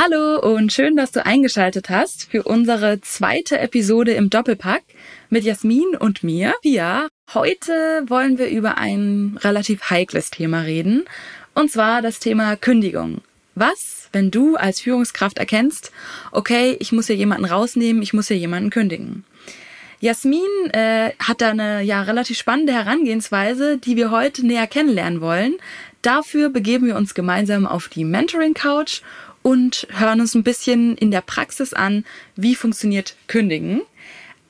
Hallo und schön, dass du eingeschaltet hast für unsere zweite Episode im Doppelpack mit Jasmin und mir, Pia. Heute wollen wir über ein relativ heikles Thema reden, und zwar das Thema Kündigung. Was, wenn du als Führungskraft erkennst, okay, ich muss hier jemanden rausnehmen, ich muss hier jemanden kündigen? Jasmin äh, hat da eine ja relativ spannende Herangehensweise, die wir heute näher kennenlernen wollen. Dafür begeben wir uns gemeinsam auf die Mentoring Couch und hören uns ein bisschen in der Praxis an, wie funktioniert Kündigen.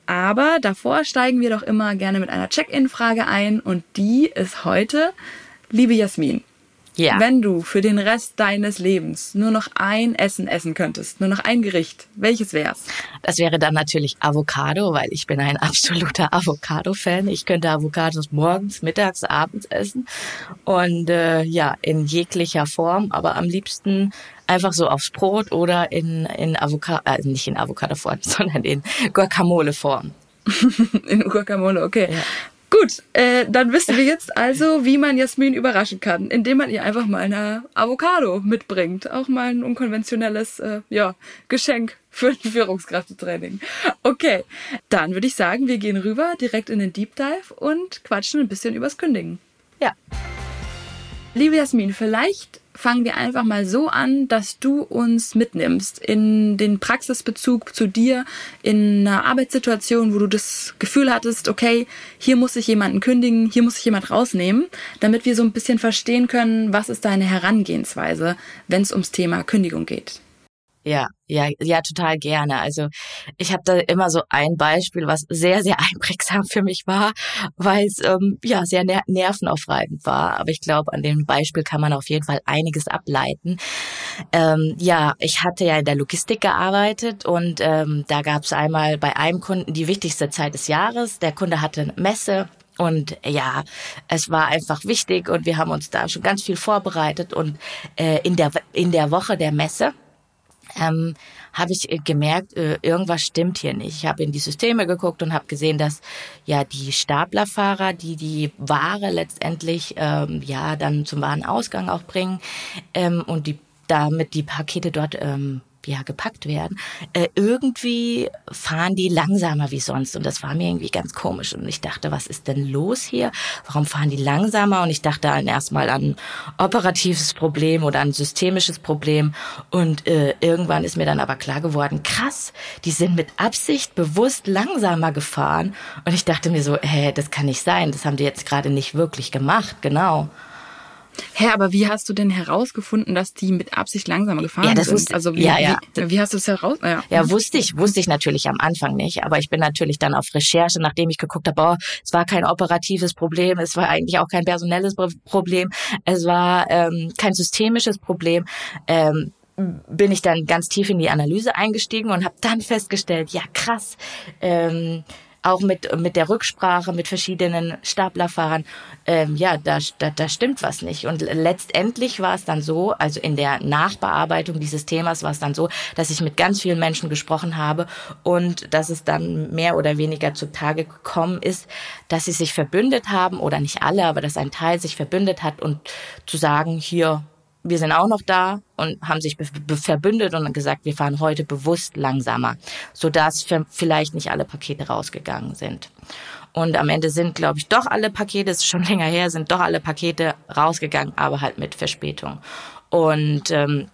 Aber davor steigen wir doch immer gerne mit einer Check-in-Frage ein und die ist heute, liebe Jasmin, ja. Wenn du für den Rest deines Lebens nur noch ein Essen essen könntest, nur noch ein Gericht, welches wär's? Das wäre dann natürlich Avocado, weil ich bin ein absoluter Avocado-Fan. Ich könnte Avocados morgens, mittags, abends essen und äh, ja, in jeglicher Form, aber am liebsten einfach so aufs Brot oder in, in Avocado, äh, nicht in Avocado-Form, sondern in Guacamole-Form. in Guacamole, okay. Ja. Gut, äh, dann wissen wir jetzt also, wie man Jasmin überraschen kann, indem man ihr einfach mal eine Avocado mitbringt. Auch mal ein unkonventionelles äh, ja, Geschenk für ein Führungskräftetraining. Okay, dann würde ich sagen, wir gehen rüber direkt in den Deep Dive und quatschen ein bisschen übers Kündigen. Ja. Liebe Jasmin, vielleicht fangen wir einfach mal so an, dass du uns mitnimmst in den Praxisbezug zu dir, in einer Arbeitssituation, wo du das Gefühl hattest, okay, hier muss ich jemanden kündigen, hier muss ich jemand rausnehmen, damit wir so ein bisschen verstehen können, was ist deine Herangehensweise, wenn es ums Thema Kündigung geht. Ja, ja, ja, total gerne. Also ich habe da immer so ein Beispiel, was sehr, sehr einprägsam für mich war, weil es ähm, ja sehr ner nervenaufreibend war. Aber ich glaube, an dem Beispiel kann man auf jeden Fall einiges ableiten. Ähm, ja, ich hatte ja in der Logistik gearbeitet und ähm, da gab es einmal bei einem Kunden die wichtigste Zeit des Jahres. Der Kunde hatte eine Messe und ja, es war einfach wichtig und wir haben uns da schon ganz viel vorbereitet und äh, in der in der Woche der Messe ähm, habe ich äh, gemerkt, äh, irgendwas stimmt hier nicht. Ich habe in die Systeme geguckt und habe gesehen, dass ja die Staplerfahrer, die die Ware letztendlich ähm, ja dann zum Warenausgang auch bringen ähm, und die damit die Pakete dort ähm, ja gepackt werden, äh, irgendwie fahren die langsamer wie sonst. Und das war mir irgendwie ganz komisch. Und ich dachte, was ist denn los hier? Warum fahren die langsamer? Und ich dachte dann erstmal an operatives Problem oder ein systemisches Problem. Und äh, irgendwann ist mir dann aber klar geworden, krass, die sind mit Absicht bewusst langsamer gefahren. Und ich dachte mir so, hä, das kann nicht sein, das haben die jetzt gerade nicht wirklich gemacht, genau. Hä, aber wie hast du denn herausgefunden, dass die mit Absicht langsamer gefahren ja, das sind? Wusste, also wie, ja, ja. Wie, wie hast du es heraus? Ja. ja, wusste ich, wusste ich natürlich am Anfang nicht. Aber ich bin natürlich dann auf Recherche, nachdem ich geguckt habe, oh, es war kein operatives Problem, es war eigentlich auch kein personelles Problem, es war ähm, kein systemisches Problem. Ähm, bin ich dann ganz tief in die Analyse eingestiegen und habe dann festgestellt, ja krass, ähm, auch mit, mit der Rücksprache mit verschiedenen Staplerfahrern, ähm, ja, da, da, da stimmt was nicht. Und letztendlich war es dann so, also in der Nachbearbeitung dieses Themas war es dann so, dass ich mit ganz vielen Menschen gesprochen habe und dass es dann mehr oder weniger zutage gekommen ist, dass sie sich verbündet haben, oder nicht alle, aber dass ein Teil sich verbündet hat und zu sagen, hier, wir sind auch noch da und haben sich verbündet und gesagt, wir fahren heute bewusst langsamer, sodass vielleicht nicht alle Pakete rausgegangen sind. Und am Ende sind, glaube ich, doch alle Pakete, ist schon länger her, sind doch alle Pakete rausgegangen, aber halt mit Verspätung. Und ähm,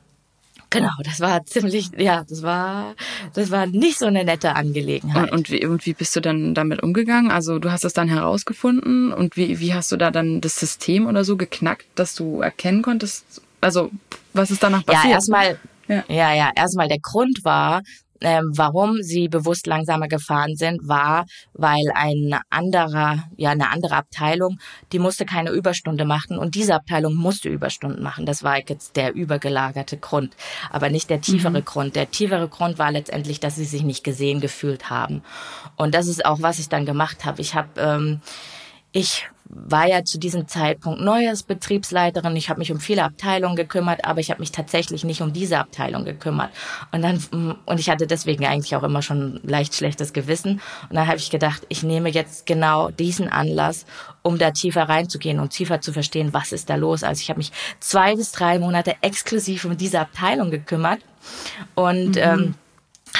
Genau, das war ziemlich, ja, das war, das war nicht so eine nette Angelegenheit. Und, und, wie, und wie bist du dann damit umgegangen? Also du hast es dann herausgefunden und wie, wie hast du da dann das System oder so geknackt, dass du erkennen konntest, also was ist danach passiert? Ja, erstmal, ja, ja, ja erstmal der Grund war, Ähm, warum sie bewusst langsamer gefahren sind, war, weil ein anderer, ja, eine andere Abteilung, die musste keine Überstunde machen und diese Abteilung musste Überstunden machen. Das war jetzt der übergelagerte Grund, aber nicht der tiefere mhm. Grund. Der tiefere Grund war letztendlich, dass sie sich nicht gesehen gefühlt haben. Und das ist auch, was ich dann gemacht habe. Ich habe ähm, ich war ja zu diesem Zeitpunkt neues Betriebsleiterin. Ich habe mich um viele Abteilungen gekümmert, aber ich habe mich tatsächlich nicht um diese Abteilung gekümmert. Und dann und ich hatte deswegen eigentlich auch immer schon leicht schlechtes Gewissen. Und dann habe ich gedacht, ich nehme jetzt genau diesen Anlass, um da tiefer reinzugehen und tiefer zu verstehen, was ist da los. Also ich habe mich zwei bis drei Monate exklusiv um diese Abteilung gekümmert und mhm. ähm,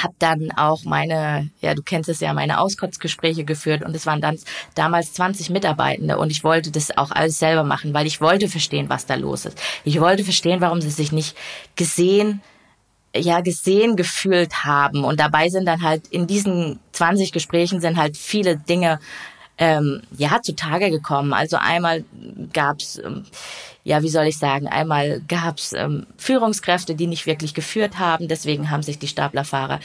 habe dann auch meine, ja, du kennst es ja, meine Auskotzgespräche geführt und es waren dann damals 20 Mitarbeitende und ich wollte das auch alles selber machen, weil ich wollte verstehen, was da los ist. Ich wollte verstehen, warum sie sich nicht gesehen, ja, gesehen gefühlt haben und dabei sind dann halt in diesen 20 Gesprächen sind halt viele Dinge ähm, ja zutage gekommen. Also einmal gab's ähm, ja, wie soll ich sagen, einmal gab es ähm, Führungskräfte, die nicht wirklich geführt haben. Deswegen haben sich die Staplerfahrer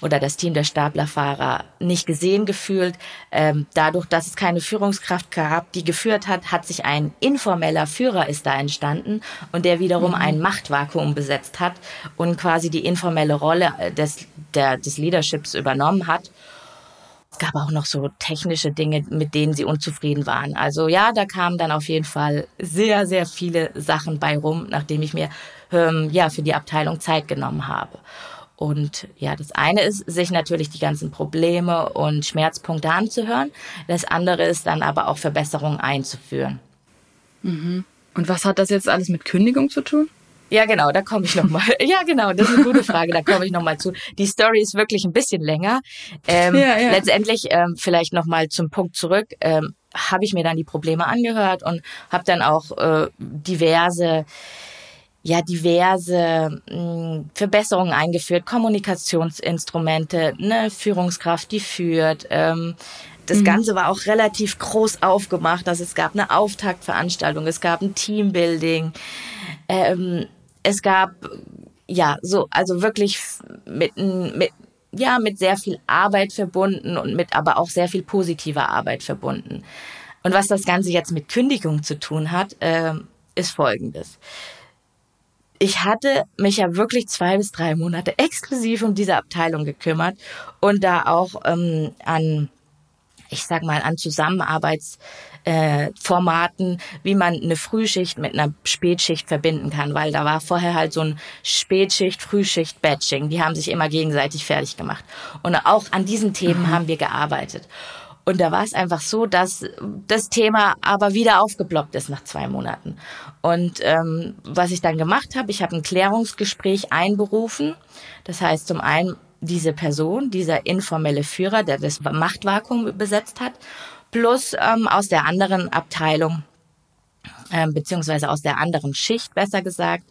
oder das Team der Staplerfahrer nicht gesehen gefühlt. Ähm, dadurch, dass es keine Führungskraft gab, die geführt hat, hat sich ein informeller Führer ist da entstanden und der wiederum mhm. ein Machtvakuum besetzt hat und quasi die informelle Rolle des, der, des Leaderships übernommen hat. Es gab auch noch so technische Dinge, mit denen sie unzufrieden waren. Also ja, da kamen dann auf jeden Fall sehr, sehr viele Sachen bei rum, nachdem ich mir ähm, ja für die Abteilung Zeit genommen habe. Und ja, das eine ist, sich natürlich die ganzen Probleme und Schmerzpunkte anzuhören. Das andere ist dann aber auch Verbesserungen einzuführen. Mhm. Und was hat das jetzt alles mit Kündigung zu tun? Ja, genau, da komme ich nochmal. Ja, genau, das ist eine gute Frage, da komme ich nochmal zu. Die Story ist wirklich ein bisschen länger. Ähm, ja, ja. Letztendlich ähm, vielleicht nochmal zum Punkt zurück. Ähm, habe ich mir dann die Probleme angehört und habe dann auch äh, diverse ja diverse mh, hm, Verbesserungen eingeführt, Kommunikationsinstrumente, eine Führungskraft, die führt. Ähm, das mhm. Ganze war auch relativ groß aufgemacht. Also es gab eine Auftaktveranstaltung, es gab ein Teambuilding. Ähm, es gab ja so also wirklich mit mit ja mit sehr viel Arbeit verbunden und mit aber auch sehr viel positiver Arbeit verbunden. Und was das Ganze jetzt mit Kündigung zu tun hat, äh, ist Folgendes. Ich hatte mich ja wirklich zwei bis drei Monate exklusiv um diese Abteilung gekümmert und da auch ähm, an ich sag mal, an Zusammenarbeitsformaten, äh, wie man eine Frühschicht mit einer Spätschicht verbinden kann, weil da war vorher halt so ein Spätschicht, Frühschicht, Batching. Die haben sich immer gegenseitig fertig gemacht. Und auch an diesen Themen mhm. haben wir gearbeitet. Und da war es einfach so, dass das Thema aber wieder aufgeploppt ist nach zwei Monaten. Und ähm, was ich dann gemacht habe, ich habe ein Klärungsgespräch einberufen. Das heißt, zum einen diese Person, dieser informelle Führer, der das Machtvakuum besetzt hat, plus ähm, aus der anderen Abteilung ähm, beziehungsweise aus der anderen Schicht, besser gesagt,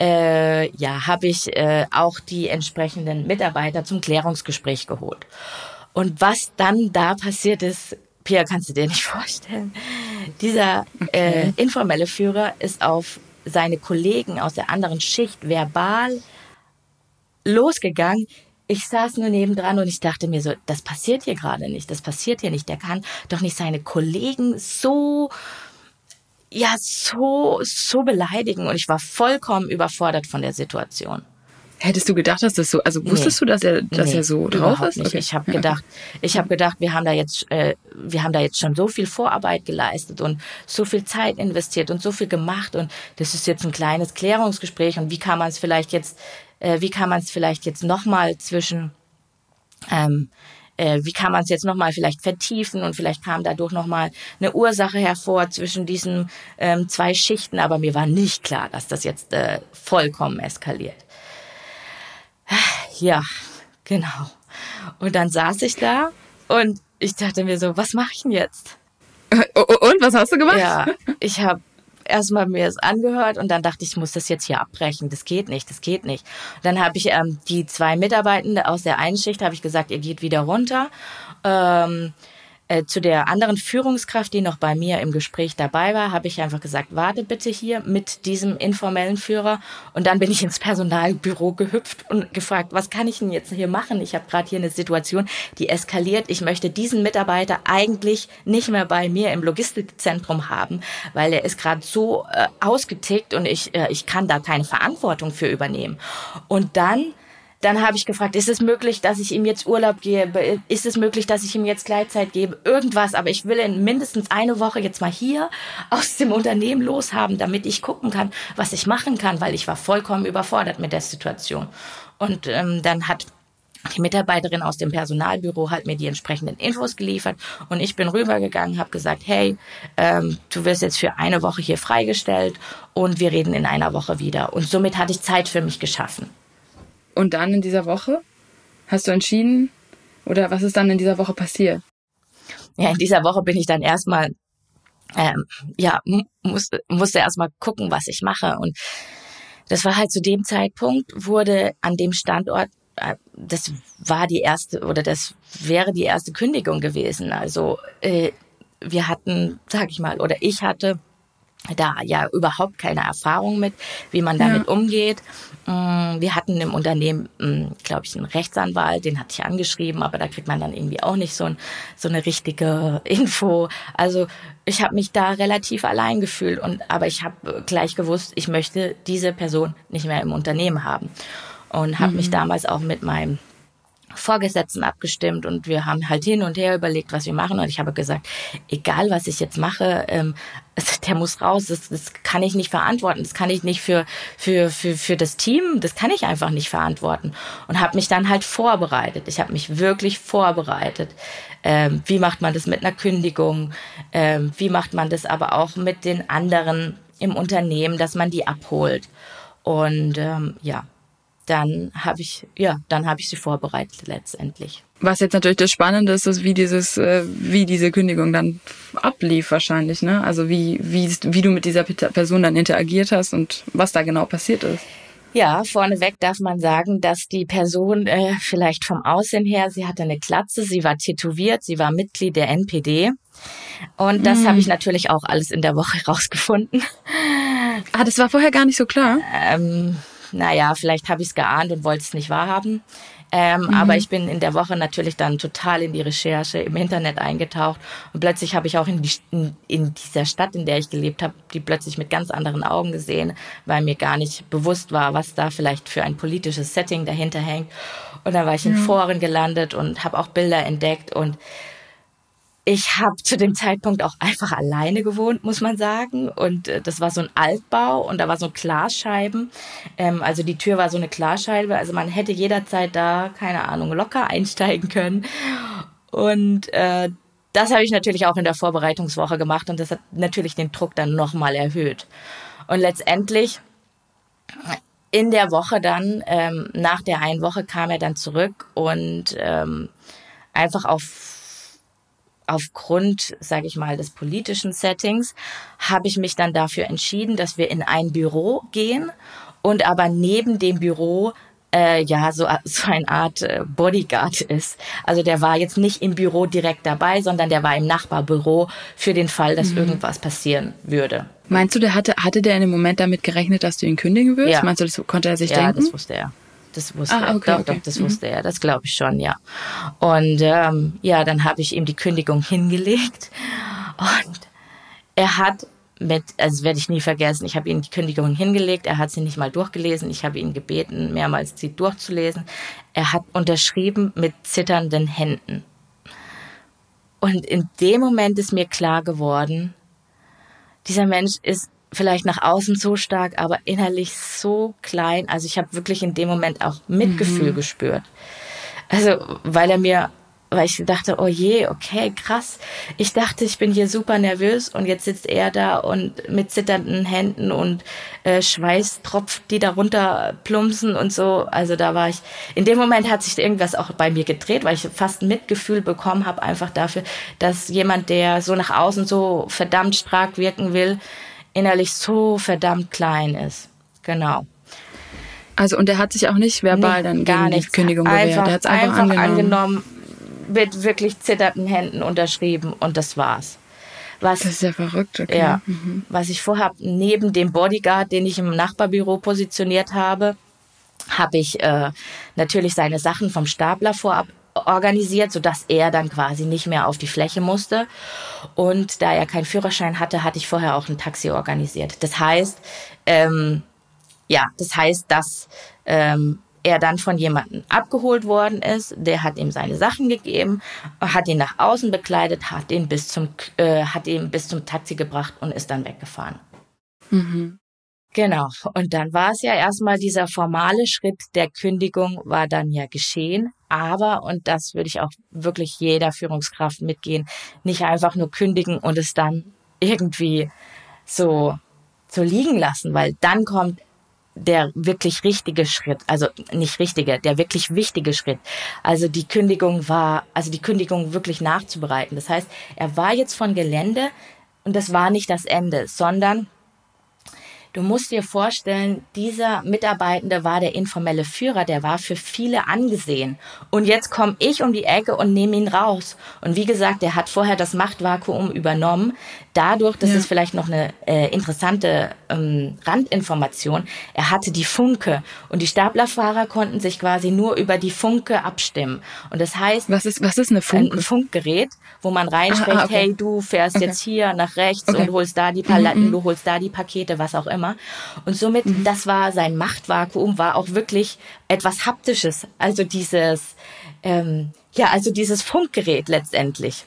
äh, ja, habe ich äh, auch die entsprechenden Mitarbeiter zum Klärungsgespräch geholt. Und was dann da passiert ist, Pia, kannst du dir nicht vorstellen. Dieser äh, informelle Führer ist auf seine Kollegen aus der anderen Schicht verbal losgegangen, ich saß nur nebendran und ich dachte mir so, das passiert hier gerade nicht, das passiert hier nicht. Der kann doch nicht seine Kollegen so, ja, so, so beleidigen. Und ich war vollkommen überfordert von der Situation. Hättest du gedacht, dass das so, also wusstest nee, du, dass er, dass nee, er so drauf ist? Nicht. Okay. Ich habe gedacht, ich habe gedacht, wir haben da jetzt, äh, wir haben da jetzt schon so viel Vorarbeit geleistet und so viel Zeit investiert und so viel gemacht und das ist jetzt ein kleines Klärungsgespräch und wie kann man es vielleicht jetzt äh, wie kann man es vielleicht jetzt nochmal zwischen, ähm, äh, wie kann man es jetzt nochmal vielleicht vertiefen und vielleicht kam dadurch nochmal eine Ursache hervor zwischen diesen ähm, zwei Schichten, aber mir war nicht klar, dass das jetzt äh, vollkommen eskaliert. Ja, genau. Und dann saß ich da und ich dachte mir so, was mache ich denn jetzt? Und was hast du gemacht? Ja, ich habe erstmal mir es angehört und dann dachte ich, ich muss das jetzt hier abbrechen. Das geht nicht, das geht nicht. Und dann habe ich ähm, die zwei Mitarbeitende aus der einen Schicht, habe ich gesagt, ihr geht wieder runter. Ähm, Äh, zu der anderen Führungskraft, die noch bei mir im Gespräch dabei war, habe ich einfach gesagt, warte bitte hier mit diesem informellen Führer. Und dann bin ich ins Personalbüro gehüpft und gefragt, was kann ich denn jetzt hier machen? Ich habe gerade hier eine Situation, die eskaliert. Ich möchte diesen Mitarbeiter eigentlich nicht mehr bei mir im Logistikzentrum haben, weil er ist gerade so äh, ausgetickt und ich, äh, ich kann da keine Verantwortung für übernehmen. Und dann dann habe ich gefragt, ist es möglich, dass ich ihm jetzt Urlaub gebe? Ist es möglich, dass ich ihm jetzt Gleitzeit gebe? Irgendwas, aber ich will ihn mindestens eine Woche jetzt mal hier aus dem Unternehmen loshaben, damit ich gucken kann, was ich machen kann, weil ich war vollkommen überfordert mit der Situation. Und ähm, dann hat die Mitarbeiterin aus dem Personalbüro hat mir die entsprechenden Infos geliefert und ich bin rübergegangen, habe gesagt, hey, ähm, du wirst jetzt für eine Woche hier freigestellt und wir reden in einer Woche wieder. Und somit hatte ich Zeit für mich geschaffen. Und dann in dieser Woche hast du entschieden, oder was ist dann in dieser Woche passiert? Ja, in dieser Woche bin ich dann erstmal, ähm, ja, musste, musste erstmal gucken, was ich mache. Und das war halt zu dem Zeitpunkt, wurde an dem Standort, äh, das war die erste, oder das wäre die erste Kündigung gewesen. Also äh, wir hatten, sag ich mal, oder ich hatte da ja überhaupt keine Erfahrung mit, wie man damit ja. umgeht. Mm, wir hatten im Unternehmen, mm, glaube ich, einen Rechtsanwalt, den hatte ich angeschrieben, aber da kriegt man dann irgendwie auch nicht so, ein, so eine richtige Info. Also ich habe mich da relativ allein gefühlt und aber ich habe gleich gewusst, ich möchte diese Person nicht mehr im Unternehmen haben und habe mhm. mich damals auch mit meinem Vorgesetzten abgestimmt und wir haben halt hin und her überlegt, was wir machen. Und ich habe gesagt, egal was ich jetzt mache, ähm, der muss raus. Das, das kann ich nicht verantworten. Das kann ich nicht für für für für das Team. Das kann ich einfach nicht verantworten. Und habe mich dann halt vorbereitet. Ich habe mich wirklich vorbereitet. Ähm, wie macht man das mit einer Kündigung? Ähm, wie macht man das aber auch mit den anderen im Unternehmen, dass man die abholt? Und ähm, ja, dann habe ich, ja, dann habe ich sie vorbereitet letztendlich. Was jetzt natürlich das Spannende ist, ist, wie dieses, äh, wie diese Kündigung dann ablief wahrscheinlich, ne? Also wie, wie, wie du mit dieser Person dann interagiert hast und was da genau passiert ist. Ja, vorneweg darf man sagen, dass die Person äh, vielleicht vom Aussehen her, sie hatte eine Glatze, sie war tätowiert, sie war Mitglied der NPD. Und das mm. habe ich natürlich auch alles in der Woche rausgefunden. Ah, das war vorher gar nicht so klar. Ähm, naja, vielleicht habe ich es geahnt und wollte es nicht wahrhaben. Ähm, mhm. Aber ich bin in der Woche natürlich dann total in die Recherche im Internet eingetaucht und plötzlich habe ich auch in, die, in, in dieser Stadt, in der ich gelebt habe, die plötzlich mit ganz anderen Augen gesehen, weil mir gar nicht bewusst war, was da vielleicht für ein politisches Setting dahinter hängt. Und dann war ich in Foren gelandet und habe auch Bilder entdeckt und ich habe zu dem Zeitpunkt auch einfach alleine gewohnt, muss man sagen. Und äh, das war so ein Altbau und da war so Glasscheiben. Ähm, also die Tür war so eine Glasscheibe. Also man hätte jederzeit da, keine Ahnung, locker einsteigen können. Und äh, das habe ich natürlich auch in der Vorbereitungswoche gemacht und das hat natürlich den Druck dann nochmal erhöht. Und letztendlich in der Woche dann, ähm, nach der einen Woche kam er dann zurück und ähm, einfach auf aufgrund, sage ich mal, des politischen Settings, habe ich mich dann dafür entschieden, dass wir in ein Büro gehen und aber neben dem Büro äh, ja so, so eine Art äh, Bodyguard ist. Also der war jetzt nicht im Büro direkt dabei, sondern der war im Nachbarbüro für den Fall, dass mhm. irgendwas passieren würde. Meinst du, der hatte, hatte der in dem Moment damit gerechnet, dass du ihn kündigen würdest? Ja. Meinst du, das konnte er sich ja, denken? Ja, das wusste er. Das wusste ah, okay, er. Doch, okay. doch, das mhm. wusste er. Das glaube ich schon, ja. Und ähm, ja, dann habe ich ihm die Kündigung hingelegt und er hat mit, also werde ich nie vergessen, ich habe ihm die Kündigung hingelegt, er hat sie nicht mal durchgelesen, ich habe ihn gebeten, mehrmals sie durchzulesen. Er hat unterschrieben mit zitternden Händen. Und in dem Moment ist mir klar geworden, dieser Mensch ist vielleicht nach außen so stark, aber innerlich so klein. Also ich habe wirklich in dem Moment auch Mitgefühl mhm. gespürt. Also weil er mir, weil ich dachte, oh je, okay, krass. Ich dachte, ich bin hier super nervös und jetzt sitzt er da und mit zitternden Händen und äh, Schweißtropf, die darunter plumpsen und so. Also da war ich, in dem Moment hat sich irgendwas auch bei mir gedreht, weil ich fast Mitgefühl bekommen habe, einfach dafür, dass jemand, der so nach außen so verdammt stark wirken will, innerlich so verdammt klein ist. Genau. Also und er hat sich auch nicht verbal nee, dann gar gegen die Kündigung gewehrt. Einfach, er hat einfach, einfach angenommen. angenommen. mit wirklich zitternden Händen unterschrieben und das war's. Was, das ist ja verrückt, okay. Ja, mhm. Was ich vorhabe, neben dem Bodyguard, den ich im Nachbarbüro positioniert habe, habe ich äh, natürlich seine Sachen vom Stapler vorab organisiert, sodass er dann quasi nicht mehr auf die Fläche musste. Und da er keinen Führerschein hatte, hatte ich vorher auch ein Taxi organisiert. Das heißt, ähm, ja, das heißt, dass ähm, er dann von jemandem abgeholt worden ist, der hat ihm seine Sachen gegeben, hat ihn nach außen bekleidet, hat ihn bis zum, äh, hat ihn bis zum Taxi gebracht und ist dann weggefahren. Mhm. Genau. Und dann war es ja erstmal dieser formale Schritt der Kündigung war dann ja geschehen. Aber, und das würde ich auch wirklich jeder Führungskraft mitgehen, nicht einfach nur kündigen und es dann irgendwie so, so liegen lassen, weil dann kommt der wirklich richtige Schritt, also nicht richtige, der wirklich wichtige Schritt. Also die Kündigung war, also die Kündigung wirklich nachzubereiten. Das heißt, er war jetzt von Gelände und das war nicht das Ende, sondern Du musst dir vorstellen, dieser Mitarbeitende war der informelle Führer, der war für viele angesehen. Und jetzt komme ich um die Ecke und nehme ihn raus. Und wie gesagt, der hat vorher das Machtvakuum übernommen. Dadurch, das ja. ist vielleicht noch eine äh, interessante ähm, Randinformation, er hatte die Funke. Und die Staplerfahrer konnten sich quasi nur über die Funke abstimmen. Und das heißt... Was ist, was ist eine Funke? Ein Funkgerät, wo man reinspricht, ah, ah, okay. hey, du fährst okay. jetzt hier nach rechts okay. und holst da die Paletten, mhm. du holst da die Pakete, was auch immer immer. Und somit, mhm. das war sein Machtvakuum, war auch wirklich etwas Haptisches. Also dieses, ähm, ja, also dieses Funkgerät letztendlich.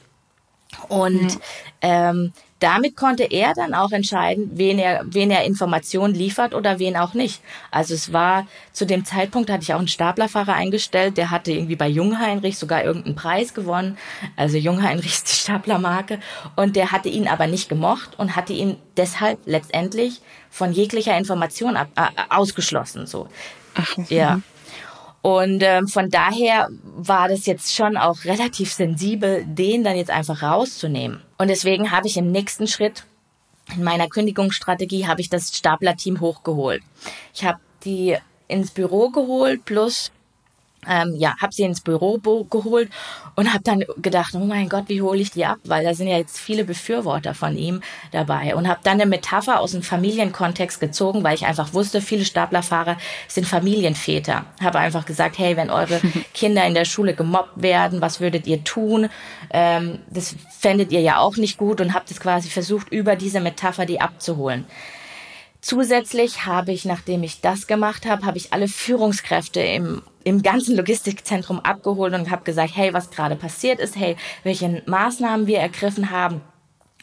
Und mhm. ähm, damit konnte er dann auch entscheiden, wen er, wen er Informationen liefert oder wen auch nicht. Also es war zu dem Zeitpunkt hatte ich auch einen Staplerfahrer eingestellt, der hatte irgendwie bei Jungheinrich sogar irgendeinen Preis gewonnen. Also Jungheinrich ist die Staplermarke und der hatte ihn aber nicht gemocht und hatte ihn deshalb letztendlich von jeglicher Information ab, äh, ausgeschlossen. So, Ach, ja. Und ähm, von daher war das jetzt schon auch relativ sensibel, den dann jetzt einfach rauszunehmen. Und deswegen habe ich im nächsten Schritt in meiner Kündigungsstrategie habe ich das Staplerteam hochgeholt. Ich habe die ins Büro geholt plus ähm, ja, habe sie ins Büro geholt und habe dann gedacht, oh mein Gott, wie hole ich die ab? Weil da sind ja jetzt viele Befürworter von ihm dabei und habe dann eine Metapher aus dem Familienkontext gezogen, weil ich einfach wusste, viele Staplerfahrer sind Familienväter. Habe einfach gesagt, hey, wenn eure Kinder in der Schule gemobbt werden, was würdet ihr tun? Ähm, das fändet ihr ja auch nicht gut und habe das quasi versucht, über diese Metapher die abzuholen. Zusätzlich habe ich, nachdem ich das gemacht habe, habe ich alle Führungskräfte im im ganzen Logistikzentrum abgeholt und habe gesagt, hey, was gerade passiert ist, hey, welche Maßnahmen wir ergriffen haben.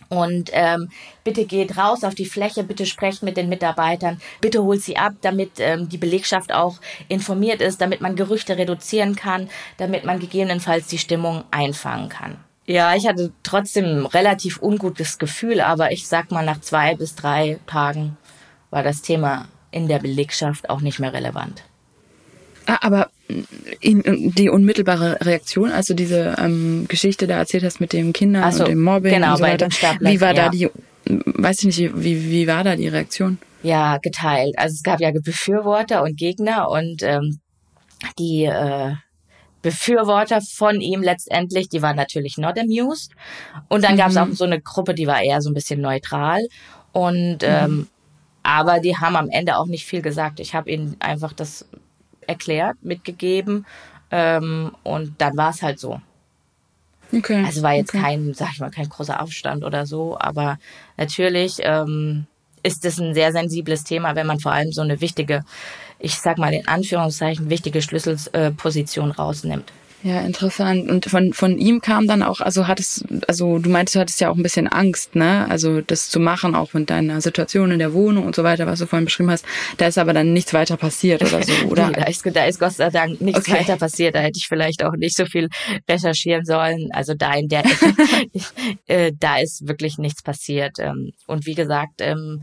Und ähm, bitte geht raus auf die Fläche, bitte sprecht mit den Mitarbeitern, bitte holt sie ab, damit ähm, die Belegschaft auch informiert ist, damit man Gerüchte reduzieren kann, damit man gegebenenfalls die Stimmung einfangen kann. Ja, ich hatte trotzdem relativ ungutes Gefühl, aber ich sag mal, nach zwei bis drei Tagen war das Thema in der Belegschaft auch nicht mehr relevant. Ah, aber die unmittelbare Reaktion, also diese ähm, Geschichte da erzählt hast mit dem Kindern so, und dem Mobbing genau, und so weiter, wie war ja. da die, weiß ich nicht, wie, wie war da die Reaktion? Ja, geteilt. Also es gab ja Befürworter und Gegner und ähm, die äh, Befürworter von ihm letztendlich, die waren natürlich not amused. Und dann mhm. gab es auch so eine Gruppe, die war eher so ein bisschen neutral. Und ähm, mhm. Aber die haben am Ende auch nicht viel gesagt. Ich habe ihnen einfach das erklärt, mitgegeben ähm, und dann war es halt so. Okay. Also war jetzt okay. kein, sag ich mal, kein großer Aufstand oder so, aber natürlich ähm, ist es ein sehr sensibles Thema, wenn man vor allem so eine wichtige, ich sag mal in Anführungszeichen, wichtige Schlüsselposition rausnimmt. Ja, interessant. Und von, von ihm kam dann auch, also hattest, also du meintest, du hattest ja auch ein bisschen Angst, ne? Also das zu machen, auch mit deiner Situation in der Wohnung und so weiter, was du vorhin beschrieben hast. Da ist aber dann nichts weiter passiert oder so, oder? nee, da, ist, da ist Gott sei Dank nichts okay. weiter passiert. Da hätte ich vielleicht auch nicht so viel recherchieren sollen. Also da in der, äh, da ist wirklich nichts passiert. Ähm, und wie gesagt, ähm,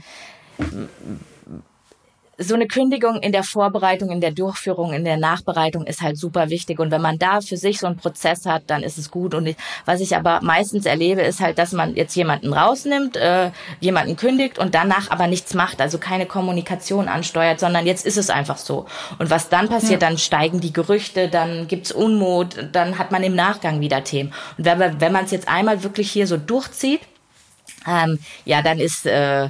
so eine Kündigung in der Vorbereitung, in der Durchführung, in der Nachbereitung ist halt super wichtig. Und wenn man da für sich so einen Prozess hat, dann ist es gut. Und ich, was ich aber meistens erlebe, ist halt, dass man jetzt jemanden rausnimmt, äh, jemanden kündigt und danach aber nichts macht, also keine Kommunikation ansteuert, sondern jetzt ist es einfach so. Und was dann passiert, ja. dann steigen die Gerüchte, dann gibt's Unmut, dann hat man im Nachgang wieder Themen. Und wenn, wenn man es jetzt einmal wirklich hier so durchzieht, ähm, ja, dann ist äh,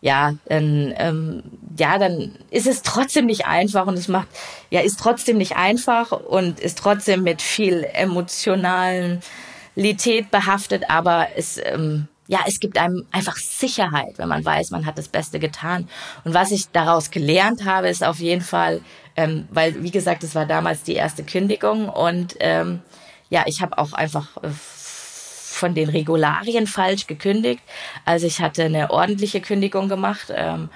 ja, dann, ähm, ja, dann ist es trotzdem nicht einfach und es macht, ja, ist trotzdem nicht einfach und ist trotzdem mit viel Emotionalität behaftet, aber es, ähm, ja, es gibt einem einfach Sicherheit, wenn man weiß, man hat das Beste getan. Und was ich daraus gelernt habe, ist auf jeden Fall, ähm, weil, wie gesagt, es war damals die erste Kündigung und ähm, ja, ich habe auch einfach äh, von den Regularien falsch gekündigt. Also ich hatte eine ordentliche Kündigung gemacht. Ähm,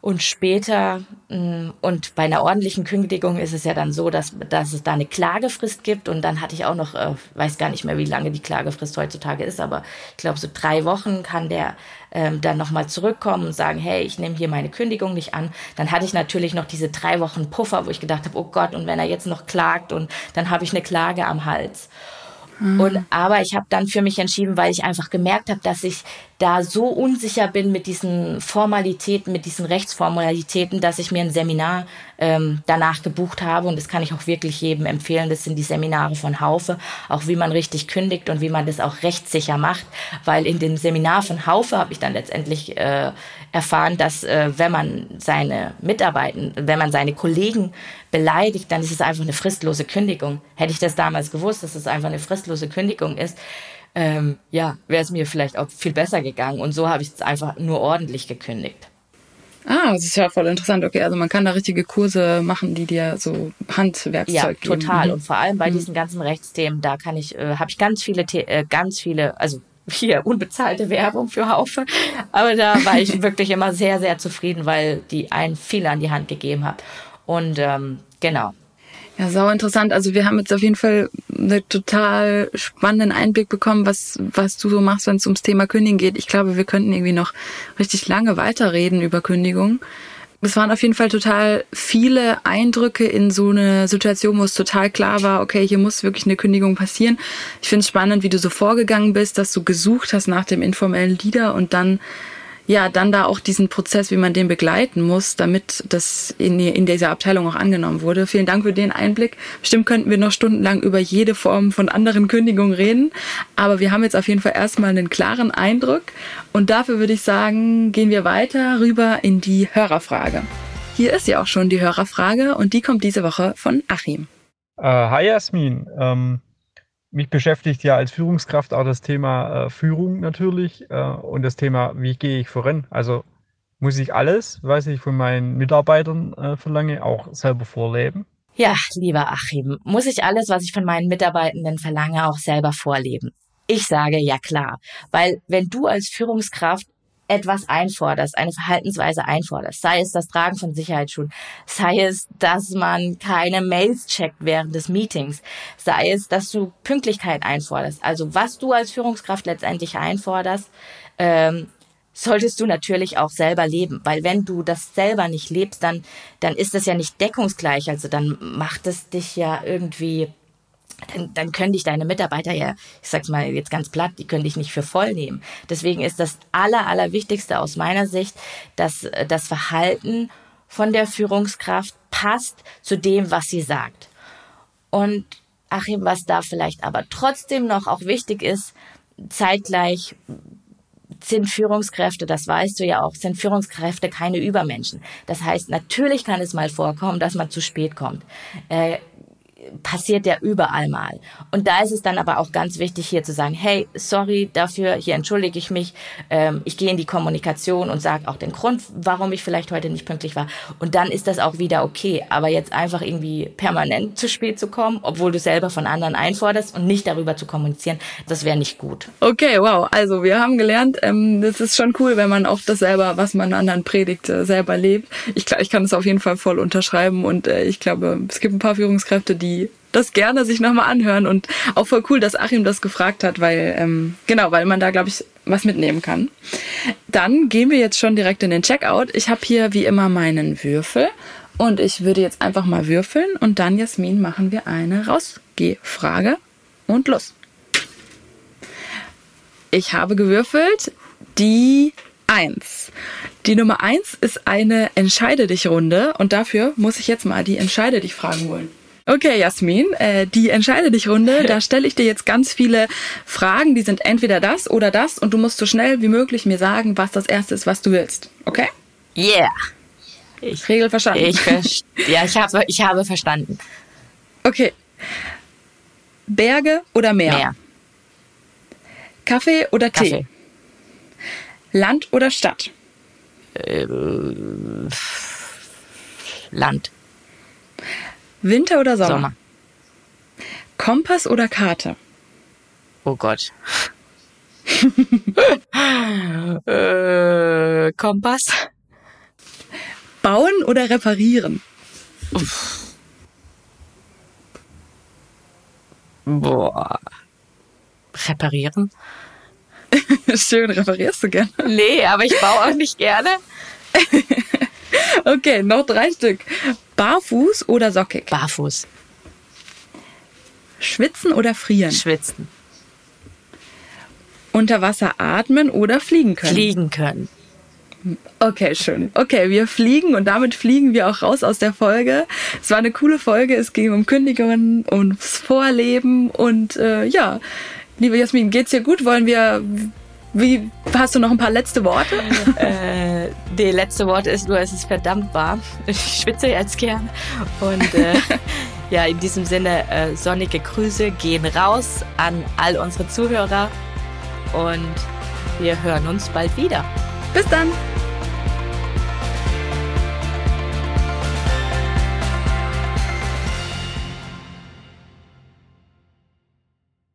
und später, mm, und bei einer ordentlichen Kündigung ist es ja dann so, dass, dass es da eine Klagefrist gibt. Und dann hatte ich auch noch, äh, weiß gar nicht mehr, wie lange die Klagefrist heutzutage ist, aber ich glaube, so drei Wochen kann der ähm, dann nochmal zurückkommen und sagen, hey, ich nehme hier meine Kündigung nicht an. Dann hatte ich natürlich noch diese drei Wochen Puffer, wo ich gedacht habe, oh Gott, und wenn er jetzt noch klagt und dann habe ich eine Klage am Hals. Und aber ich habe dann für mich entschieden, weil ich einfach gemerkt habe, dass ich da so unsicher bin mit diesen Formalitäten, mit diesen Rechtsformalitäten, dass ich mir ein Seminar ähm, danach gebucht habe. Und das kann ich auch wirklich jedem empfehlen. Das sind die Seminare von Haufe, auch wie man richtig kündigt und wie man das auch rechtssicher macht. Weil in dem Seminar von Haufe habe ich dann letztendlich äh, erfahren, dass äh, wenn man seine Mitarbeiter, wenn man seine Kollegen beleidigt, dann ist es einfach eine fristlose Kündigung. Hätte ich das damals gewusst, dass es einfach eine fristlose Kündigung ist, ähm, ja, wäre es mir vielleicht auch viel besser gegangen. Und so habe ich es einfach nur ordentlich gekündigt. Ah, das ist ja voll interessant. Okay, also man kann da richtige Kurse machen, die dir so Handwerkszeug ja, geben. Ja, total. Mhm. Und vor allem bei mhm. diesen ganzen Rechtsthemen, da kann ich, äh, habe ich ganz viele, äh, ganz viele, also hier unbezahlte Werbung für Haufe. Aber da war ich wirklich immer sehr, sehr zufrieden, weil die einen viel an die Hand gegeben hat. Und ähm, genau, ja, sau interessant. Also wir haben jetzt auf jeden Fall einen total spannenden Einblick bekommen, was, was du so machst, wenn es ums Thema Kündigen geht. Ich glaube, wir könnten irgendwie noch richtig lange weiterreden über Kündigung. Es waren auf jeden Fall total viele Eindrücke in so eine Situation, wo es total klar war, okay, hier muss wirklich eine Kündigung passieren. Ich finde es spannend, wie du so vorgegangen bist, dass du gesucht hast nach dem informellen Leader und dann ja, dann da auch diesen Prozess, wie man den begleiten muss, damit das in, in dieser Abteilung auch angenommen wurde. Vielen Dank für den Einblick. Bestimmt könnten wir noch stundenlang über jede Form von anderen Kündigungen reden, aber wir haben jetzt auf jeden Fall erstmal einen klaren Eindruck und dafür würde ich sagen, gehen wir weiter rüber in die Hörerfrage. Hier ist ja auch schon die Hörerfrage und die kommt diese Woche von Achim. Uh, hi Jasmin, ähm, mich beschäftigt ja als Führungskraft auch das Thema äh, Führung natürlich äh, und das Thema, wie gehe ich voran. Also muss ich alles, was ich von meinen Mitarbeitern äh, verlange, auch selber vorleben? Ja, lieber Achim, muss ich alles, was ich von meinen Mitarbeitenden verlange, auch selber vorleben? Ich sage ja klar, weil wenn du als Führungskraft etwas einforderst, eine Verhaltensweise einforderst, sei es das Tragen von Sicherheitsschuhen, sei es, dass man keine Mails checkt während des Meetings, sei es, dass du Pünktlichkeit einforderst. Also was du als Führungskraft letztendlich einforderst, ähm, solltest du natürlich auch selber leben, weil wenn du das selber nicht lebst, dann dann ist das ja nicht deckungsgleich, also dann macht es dich ja irgendwie dann, dann können dich deine Mitarbeiter ja, ich sag's mal jetzt ganz platt, die können dich nicht für voll nehmen. Deswegen ist das aller, allerwichtigste aus meiner Sicht, dass äh, das Verhalten von der Führungskraft passt zu dem, was sie sagt. Und Achim, was da vielleicht aber trotzdem noch auch wichtig ist, zeitgleich sind Führungskräfte, das weißt du ja auch, sind Führungskräfte keine Übermenschen. Das heißt, natürlich kann es mal vorkommen, dass man zu spät kommt. Äh, passiert ja überall mal. Und da ist es dann aber auch ganz wichtig, hier zu sagen, hey, sorry dafür, hier entschuldige ich mich, ähm, ich gehe in die Kommunikation und sage auch den Grund, warum ich vielleicht heute nicht pünktlich war. Und dann ist das auch wieder okay. Aber jetzt einfach irgendwie permanent zu spät zu kommen, obwohl du selber von anderen einforderst und nicht darüber zu kommunizieren, das wäre nicht gut. Okay, wow. Also wir haben gelernt, ähm, das ist schon cool, wenn man auch das selber, was man anderen predigt, äh, selber lebt. Ich, ich kann das auf jeden Fall voll unterschreiben und äh, ich glaube, es gibt ein paar Führungskräfte, die das gerne sich nochmal anhören und auch voll cool, dass Achim das gefragt hat, weil, ähm, genau, weil man da, glaube ich, was mitnehmen kann. Dann gehen wir jetzt schon direkt in den Checkout. Ich habe hier wie immer meinen Würfel und ich würde jetzt einfach mal würfeln und dann, Jasmin, machen wir eine Rausgehfrage und los. Ich habe gewürfelt die 1. Die Nummer 1 ist eine Entscheide dich Runde und dafür muss ich jetzt mal die Entscheide dich Fragen holen. Okay, Jasmin, äh, die Entscheide dich Runde, da stelle ich dir jetzt ganz viele Fragen, die sind entweder das oder das und du musst so schnell wie möglich mir sagen, was das erste ist, was du willst. Okay? Yeah. Ich, Regel verstanden. Ich ja, ich habe ich habe verstanden. Okay. Berge oder Meer? Meer. Kaffee oder Tee? Kaffee. Land oder Stadt? Äh, Land. Winter oder Sommer? Sommer. Kompass oder Karte? Oh Gott. äh, Kompass. Bauen oder reparieren? Boah. Reparieren? Schön, reparierst du gerne. Nee, aber ich baue auch nicht gerne. Okay, noch drei Stück. Barfuß oder sockig? Barfuß. Schwitzen oder frieren? Schwitzen. Unter Wasser atmen oder fliegen können? Fliegen können. Okay, schön. Okay, wir fliegen und damit fliegen wir auch raus aus der Folge. Es war eine coole Folge. Es ging um Kündigungen, ums Vorleben und äh, ja, liebe Jasmin, geht's dir gut? Wollen wir wie hast du noch ein paar letzte Worte? äh, die letzte Worte ist nur, es ist verdammt warm. Ich schwitze jetzt gern. Und äh, ja, in diesem Sinne, äh, sonnige Grüße gehen raus an all unsere Zuhörer und wir hören uns bald wieder. Bis dann!